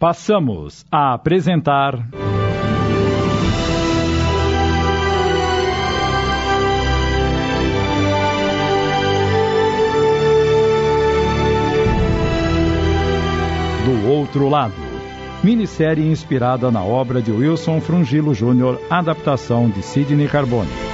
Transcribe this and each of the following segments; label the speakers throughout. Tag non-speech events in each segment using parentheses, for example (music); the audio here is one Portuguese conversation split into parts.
Speaker 1: Passamos a apresentar. Do outro lado. Minissérie inspirada na obra de Wilson Frungilo Jr., adaptação de Sidney Carbone.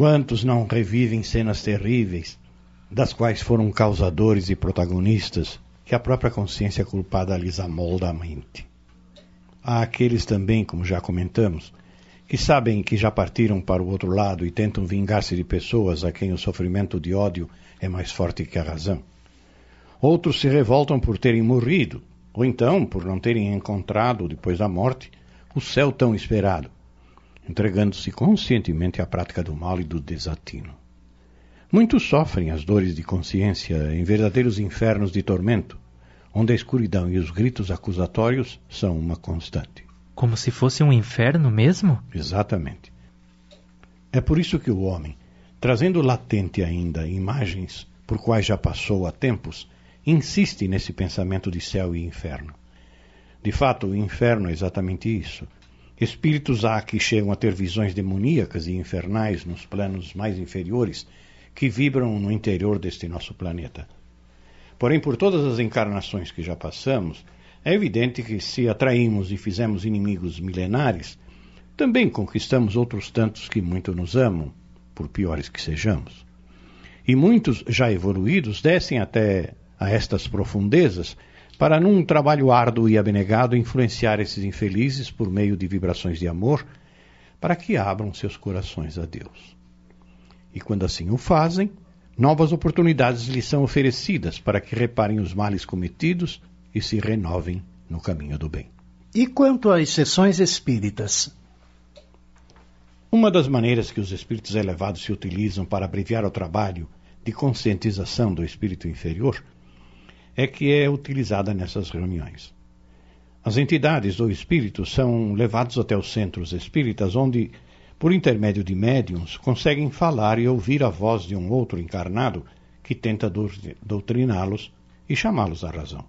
Speaker 2: Quantos não revivem cenas terríveis, das quais foram causadores e protagonistas, que a própria consciência culpada lhes amolda a mente? Há aqueles também, como já comentamos, que sabem que já partiram para o outro lado e tentam vingar-se de pessoas a quem o sofrimento de ódio é mais forte que a razão. Outros se revoltam por terem morrido, ou então por não terem encontrado, depois da morte, o céu tão esperado entregando-se conscientemente à prática do mal e do desatino. Muitos sofrem as dores de consciência em verdadeiros infernos de tormento, onde a escuridão e os gritos acusatórios são uma constante.
Speaker 3: Como se fosse um inferno mesmo?
Speaker 2: Exatamente. É por isso que o homem, trazendo latente ainda imagens por quais já passou há tempos, insiste nesse pensamento de céu e inferno. De fato, o inferno é exatamente isso Espíritos há que chegam a ter visões demoníacas e infernais nos planos mais inferiores que vibram no interior deste nosso planeta. Porém, por todas as encarnações que já passamos, é evidente que se atraímos e fizemos inimigos milenares, também conquistamos outros tantos que muito nos amam, por piores que sejamos. E muitos já evoluídos descem até a estas profundezas para, num trabalho árduo e abnegado, influenciar esses infelizes por meio de vibrações de amor, para que abram seus corações a Deus. E quando assim o fazem, novas oportunidades lhes são oferecidas para que reparem os males cometidos e se renovem no caminho do bem.
Speaker 4: E quanto às sessões espíritas?
Speaker 2: Uma das maneiras que os espíritos elevados se utilizam para abreviar o trabalho de conscientização do espírito inferior é que é utilizada nessas reuniões. As entidades ou espíritos são levados até os centros espíritas, onde, por intermédio de médiums, conseguem falar e ouvir a voz de um outro encarnado que tenta doutriná-los e chamá-los à razão.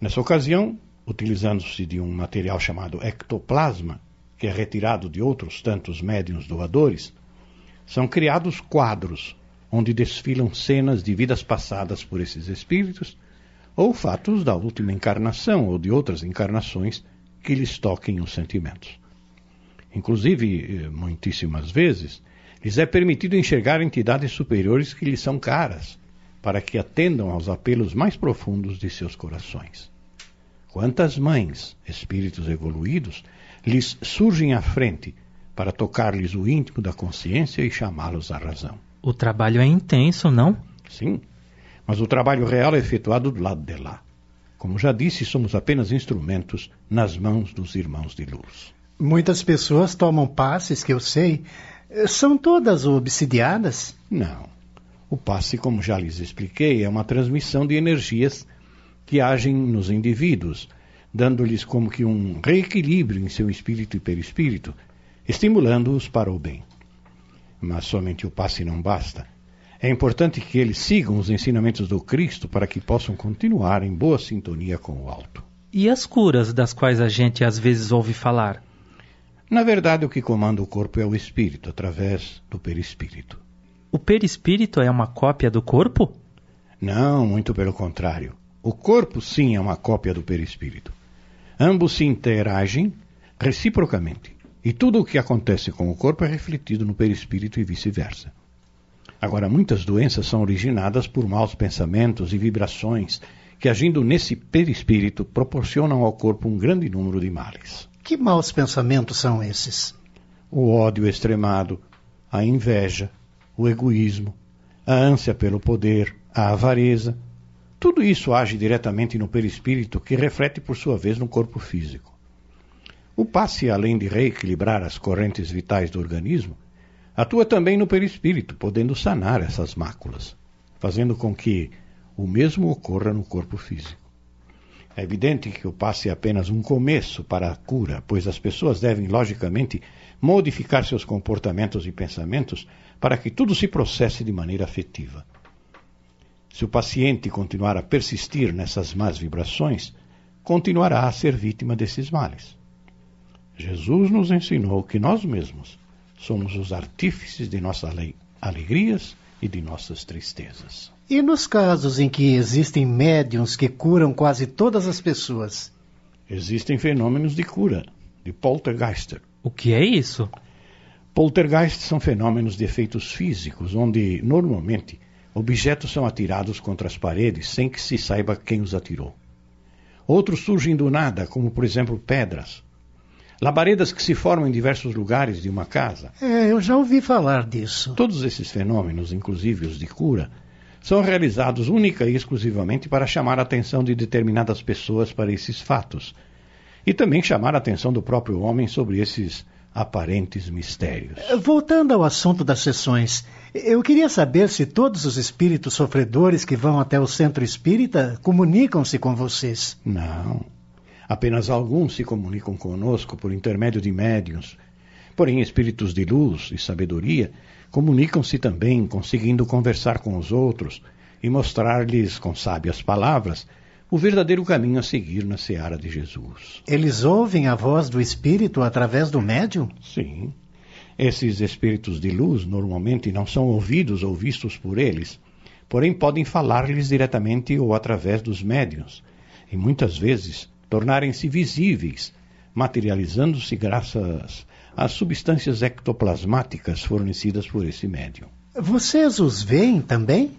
Speaker 2: Nessa ocasião, utilizando-se de um material chamado ectoplasma, que é retirado de outros tantos médiums doadores, são criados quadros onde desfilam cenas de vidas passadas por esses espíritos, ou fatos da última encarnação ou de outras encarnações que lhes toquem os sentimentos. Inclusive, eh, muitíssimas vezes, lhes é permitido enxergar entidades superiores que lhes são caras, para que atendam aos apelos mais profundos de seus corações. Quantas mães, espíritos evoluídos, lhes surgem à frente para tocar-lhes o íntimo da consciência e chamá-los à razão.
Speaker 3: O trabalho é intenso, não?
Speaker 2: Sim, mas o trabalho real é efetuado do lado de lá. Como já disse, somos apenas instrumentos nas mãos dos irmãos de luz.
Speaker 4: Muitas pessoas tomam passes que eu sei. São todas obsidiadas?
Speaker 2: Não. O passe, como já lhes expliquei, é uma transmissão de energias que agem nos indivíduos, dando-lhes como que um reequilíbrio em seu espírito e perispírito, estimulando-os para o bem mas somente o passe não basta. É importante que eles sigam os ensinamentos do Cristo para que possam continuar em boa sintonia com o alto.
Speaker 3: E as curas das quais a gente às vezes ouve falar?
Speaker 2: Na verdade, o que comanda o corpo é o espírito, através do perispírito.
Speaker 3: O perispírito é uma cópia do corpo?
Speaker 2: Não, muito pelo contrário. O corpo, sim, é uma cópia do perispírito. Ambos se interagem reciprocamente. E tudo o que acontece com o corpo é refletido no perispírito e vice-versa. Agora, muitas doenças são originadas por maus pensamentos e vibrações que, agindo nesse perispírito, proporcionam ao corpo um grande número de males.
Speaker 4: Que maus pensamentos são esses?
Speaker 2: O ódio extremado, a inveja, o egoísmo, a ânsia pelo poder, a avareza. Tudo isso age diretamente no perispírito, que reflete por sua vez no corpo físico. O passe, além de reequilibrar as correntes vitais do organismo, atua também no perispírito, podendo sanar essas máculas, fazendo com que o mesmo ocorra no corpo físico. É evidente que o passe é apenas um começo para a cura, pois as pessoas devem, logicamente, modificar seus comportamentos e pensamentos para que tudo se processe de maneira afetiva. Se o paciente continuar a persistir nessas más vibrações, continuará a ser vítima desses males. Jesus nos ensinou que nós mesmos somos os artífices de nossas alegrias e de nossas tristezas.
Speaker 4: E nos casos em que existem médiums que curam quase todas as pessoas?
Speaker 2: Existem fenômenos de cura, de poltergeist.
Speaker 3: O que é isso?
Speaker 2: Poltergeist são fenômenos de efeitos físicos, onde, normalmente, objetos são atirados contra as paredes sem que se saiba quem os atirou. Outros surgem do nada, como, por exemplo, pedras, Labaredas que se formam em diversos lugares de uma casa.
Speaker 4: É, eu já ouvi falar disso.
Speaker 2: Todos esses fenômenos, inclusive os de cura, são realizados única e exclusivamente para chamar a atenção de determinadas pessoas para esses fatos. E também chamar a atenção do próprio homem sobre esses aparentes mistérios.
Speaker 4: Voltando ao assunto das sessões, eu queria saber se todos os espíritos sofredores que vão até o centro espírita comunicam-se com vocês.
Speaker 2: Não. Apenas alguns se comunicam conosco por intermédio de médiuns. Porém, espíritos de luz e sabedoria comunicam-se também, conseguindo conversar com os outros e mostrar-lhes, com sábias palavras, o verdadeiro caminho a seguir na seara de Jesus.
Speaker 4: Eles ouvem a voz do espírito através do médium?
Speaker 2: Sim. Esses espíritos de luz normalmente não são ouvidos ou vistos por eles, porém podem falar-lhes diretamente ou através dos médiuns. E muitas vezes tornarem-se visíveis, materializando-se graças às substâncias ectoplasmáticas fornecidas por esse médium.
Speaker 4: Vocês os veem também?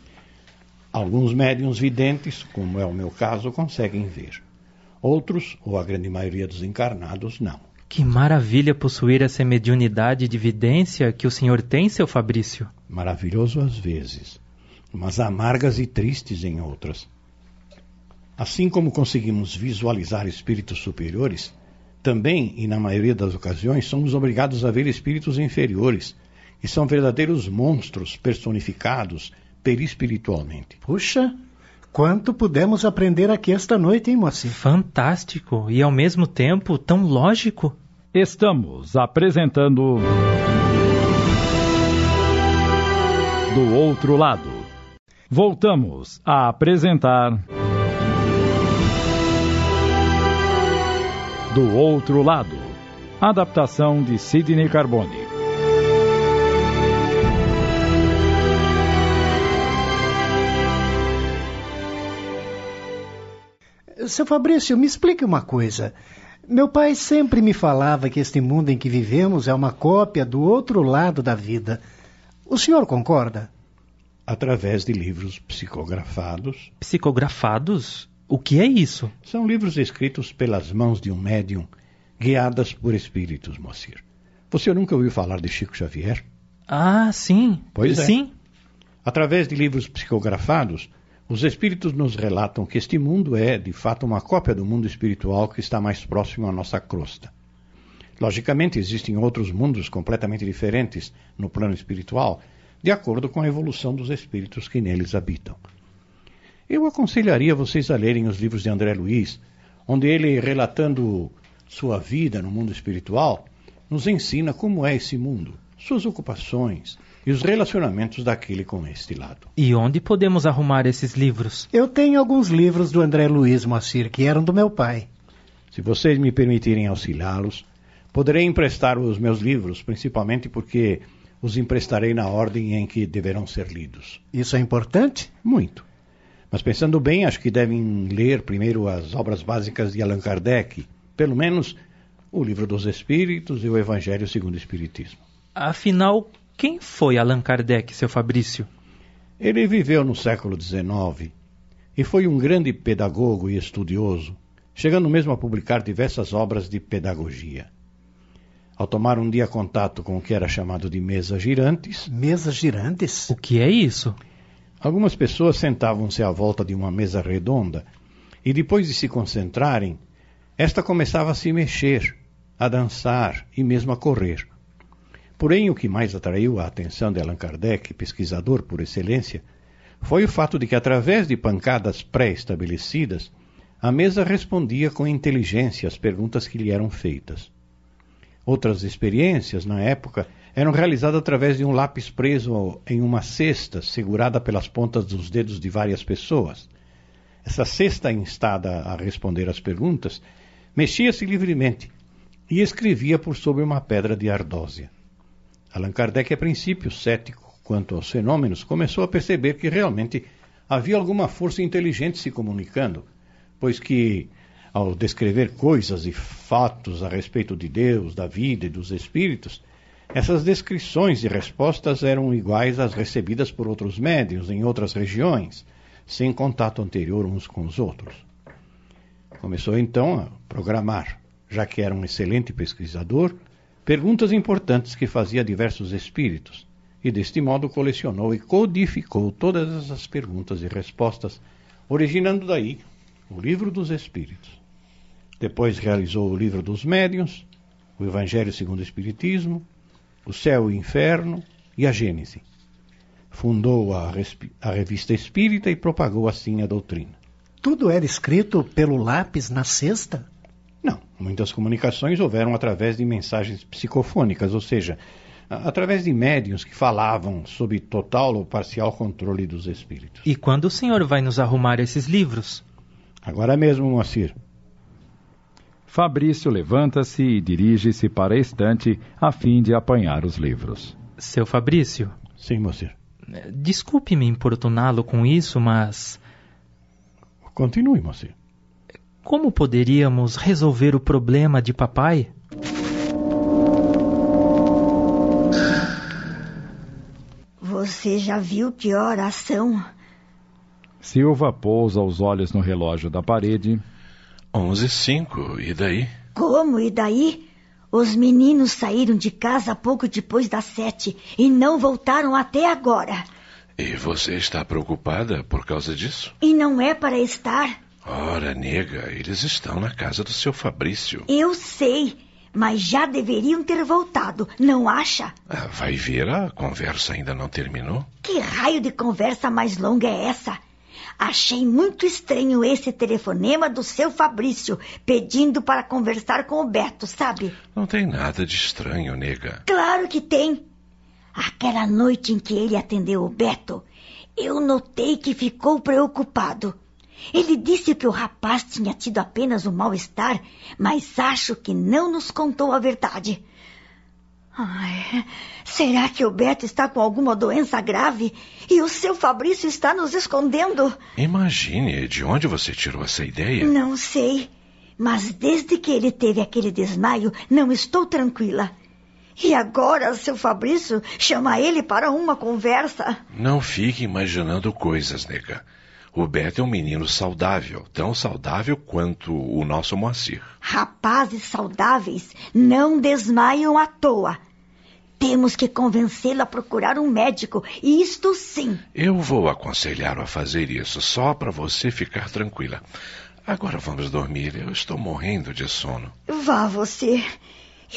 Speaker 2: Alguns médiums videntes, como é o meu caso, conseguem ver. Outros, ou a grande maioria dos encarnados, não.
Speaker 3: Que maravilha possuir essa mediunidade de vidência que o senhor tem, seu Fabrício.
Speaker 2: Maravilhoso às vezes, mas amargas e tristes em outras. Assim como conseguimos visualizar espíritos superiores, também, e na maioria das ocasiões, somos obrigados a ver espíritos inferiores, que são verdadeiros monstros personificados perispiritualmente.
Speaker 4: Puxa, quanto pudemos aprender aqui esta noite, hein, Moacir?
Speaker 3: Fantástico e ao mesmo tempo tão lógico.
Speaker 1: Estamos apresentando. Do outro lado. Voltamos a apresentar. Do Outro Lado. Adaptação de Sidney Carbone.
Speaker 4: Seu Fabrício, me explique uma coisa. Meu pai sempre me falava que este mundo em que vivemos é uma cópia do outro lado da vida. O senhor concorda?
Speaker 2: Através de livros psicografados.
Speaker 3: Psicografados? O que é isso?
Speaker 2: São livros escritos pelas mãos de um médium, guiadas por espíritos, Moacir. Você nunca ouviu falar de Chico Xavier?
Speaker 3: Ah, sim.
Speaker 2: Pois
Speaker 3: é. Sim.
Speaker 2: Através de livros psicografados, os espíritos nos relatam que este mundo é, de fato, uma cópia do mundo espiritual que está mais próximo à nossa crosta. Logicamente, existem outros mundos completamente diferentes no plano espiritual, de acordo com a evolução dos espíritos que neles habitam. Eu aconselharia vocês a lerem os livros de André Luiz, onde ele, relatando sua vida no mundo espiritual, nos ensina como é esse mundo, suas ocupações e os relacionamentos daquele com este lado.
Speaker 3: E onde podemos arrumar esses livros?
Speaker 4: Eu tenho alguns livros do André Luiz Moacir que eram do meu pai.
Speaker 2: Se vocês me permitirem auxiliá-los, poderei emprestar os meus livros, principalmente porque os emprestarei na ordem em que deverão ser lidos.
Speaker 4: Isso é importante?
Speaker 2: Muito. Mas pensando bem, acho que devem ler primeiro as obras básicas de Allan Kardec, pelo menos o Livro dos Espíritos e o Evangelho segundo o Espiritismo.
Speaker 3: Afinal, quem foi Allan Kardec, seu Fabrício?
Speaker 2: Ele viveu no século XIX e foi um grande pedagogo e estudioso, chegando mesmo a publicar diversas obras de pedagogia. Ao tomar um dia contato com o que era chamado de mesas girantes.
Speaker 4: Mesas girantes?
Speaker 3: O que é isso?
Speaker 2: Algumas pessoas sentavam-se à volta de uma mesa redonda e, depois de se concentrarem, esta começava a se mexer, a dançar e mesmo a correr. Porém, o que mais atraiu a atenção de Allan Kardec, pesquisador por excelência, foi o fato de que, através de pancadas pré-estabelecidas, a mesa respondia com inteligência às perguntas que lhe eram feitas. Outras experiências, na época, eram realizadas através de um lápis preso em uma cesta segurada pelas pontas dos dedos de várias pessoas. Essa cesta, instada a responder às perguntas, mexia-se livremente e escrevia por sobre uma pedra de ardósia. Allan Kardec, a princípio cético quanto aos fenômenos, começou a perceber que realmente havia alguma força inteligente se comunicando, pois que, ao descrever coisas e fatos a respeito de Deus, da vida e dos espíritos, essas descrições e respostas eram iguais às recebidas por outros médios em outras regiões, sem contato anterior uns com os outros. Começou então a programar, já que era um excelente pesquisador, perguntas importantes que fazia a diversos espíritos, e deste modo colecionou e codificou todas essas perguntas e respostas, originando daí o Livro dos Espíritos. Depois realizou o Livro dos Médiuns, o Evangelho segundo o Espiritismo, o Céu e o Inferno e a Gênese. Fundou a, a Revista Espírita e propagou assim a doutrina.
Speaker 4: Tudo era escrito pelo lápis na cesta?
Speaker 2: Não, muitas comunicações houveram através de mensagens psicofônicas, ou seja, através de médiuns que falavam sob total ou parcial controle dos espíritos.
Speaker 3: E quando o senhor vai nos arrumar esses livros?
Speaker 2: Agora mesmo, Moacir.
Speaker 1: Fabrício levanta-se e dirige-se para a estante a fim de apanhar os livros.
Speaker 3: Seu Fabrício?
Speaker 2: Sim, Moacir.
Speaker 3: Desculpe-me importuná-lo com isso, mas.
Speaker 2: Continue, Moacir.
Speaker 3: Como poderíamos resolver o problema de papai?
Speaker 5: Você já viu que horas são?
Speaker 1: Silva pousa os olhos no relógio da parede.
Speaker 6: Onze e cinco, e daí?
Speaker 5: Como, e daí? Os meninos saíram de casa pouco depois das sete e não voltaram até agora.
Speaker 6: E você está preocupada por causa disso?
Speaker 5: E não é para estar.
Speaker 6: Ora, nega, eles estão na casa do seu Fabrício.
Speaker 5: Eu sei, mas já deveriam ter voltado, não acha?
Speaker 6: Ah, vai ver, a conversa ainda não terminou.
Speaker 5: Que raio de conversa mais longa é essa? Achei muito estranho esse telefonema do seu Fabrício pedindo para conversar com o Beto, sabe?
Speaker 6: Não tem nada de estranho, nega.
Speaker 5: Claro que tem. Aquela noite em que ele atendeu o Beto, eu notei que ficou preocupado. Ele disse que o rapaz tinha tido apenas um mal-estar, mas acho que não nos contou a verdade. Ai, será que o Beto está com alguma doença grave e o seu Fabrício está nos escondendo?
Speaker 6: Imagine, de onde você tirou essa ideia?
Speaker 5: Não sei, mas desde que ele teve aquele desmaio, não estou tranquila. E agora seu Fabrício chama ele para uma conversa.
Speaker 6: Não fique imaginando coisas, nega. O Beto é um menino saudável, tão saudável quanto o nosso Moacir.
Speaker 5: Rapazes saudáveis não desmaiam à toa. Temos que convencê-lo a procurar um médico, e isto sim.
Speaker 6: Eu vou aconselhar-o a fazer isso, só para você ficar tranquila. Agora vamos dormir, eu estou morrendo de sono.
Speaker 5: Vá você.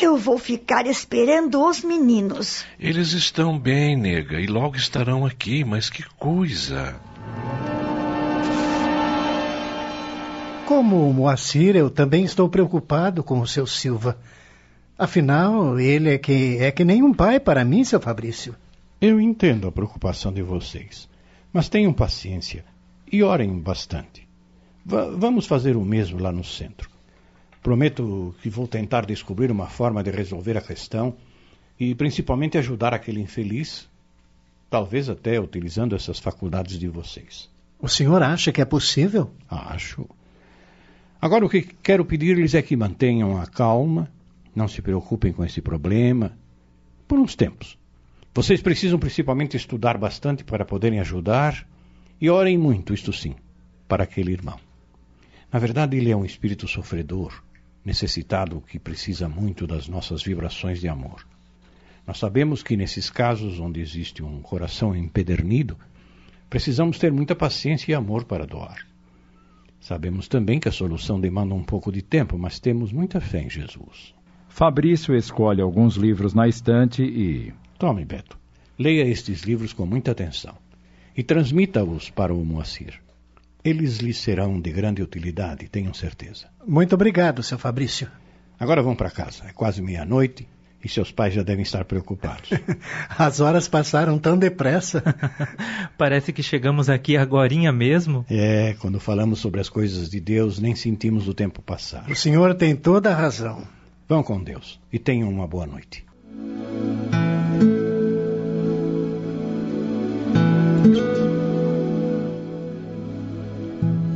Speaker 5: Eu vou ficar esperando os meninos.
Speaker 6: Eles estão bem, nega, e logo estarão aqui, mas que coisa!
Speaker 4: Como o Moacir, eu também estou preocupado com o seu Silva. Afinal, ele é que, é que nem um pai para mim, seu Fabrício.
Speaker 2: Eu entendo a preocupação de vocês, mas tenham paciência e orem bastante. V vamos fazer o mesmo lá no centro. Prometo que vou tentar descobrir uma forma de resolver a questão e principalmente ajudar aquele infeliz, talvez até utilizando essas faculdades de vocês.
Speaker 4: O senhor acha que é possível?
Speaker 2: Acho. Agora, o que quero pedir-lhes é que mantenham a calma, não se preocupem com esse problema, por uns tempos. Vocês precisam principalmente estudar bastante para poderem ajudar e orem muito, isto sim, para aquele irmão. Na verdade, ele é um espírito sofredor, necessitado que precisa muito das nossas vibrações de amor. Nós sabemos que nesses casos onde existe um coração empedernido, precisamos ter muita paciência e amor para doar. Sabemos também que a solução demanda um pouco de tempo, mas temos muita fé em Jesus.
Speaker 1: Fabrício escolhe alguns livros na estante e.
Speaker 2: Tome, Beto. Leia estes livros com muita atenção e transmita-os para o Moacir. Eles lhes serão de grande utilidade, tenham certeza.
Speaker 4: Muito obrigado, seu Fabrício.
Speaker 2: Agora vão para casa. É quase meia-noite e seus pais já devem estar preocupados. (laughs)
Speaker 4: As horas passaram tão depressa. (laughs)
Speaker 3: Parece que chegamos aqui agorinha mesmo.
Speaker 2: É, quando falamos sobre as coisas de Deus, nem sentimos o tempo passar.
Speaker 4: O senhor tem toda a razão.
Speaker 2: Vão com Deus e tenham uma boa noite.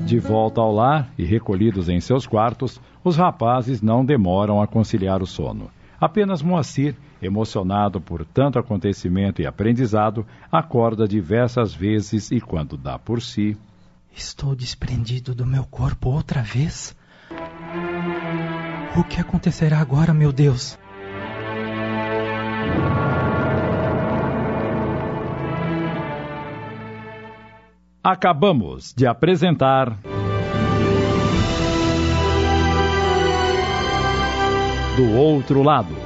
Speaker 1: De volta ao lar e recolhidos em seus quartos, os rapazes não demoram a conciliar o sono. Apenas Moacir, emocionado por tanto acontecimento e aprendizado, acorda diversas vezes e, quando dá por si.
Speaker 3: Estou desprendido do meu corpo outra vez? O que acontecerá agora, meu Deus?
Speaker 1: Acabamos de apresentar. Do Outro Lado.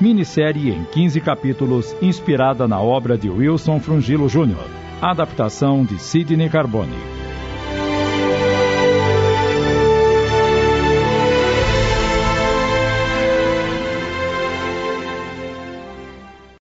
Speaker 1: Minissérie em 15 capítulos, inspirada na obra de Wilson Frungilo Jr. Adaptação de Sidney Carbone.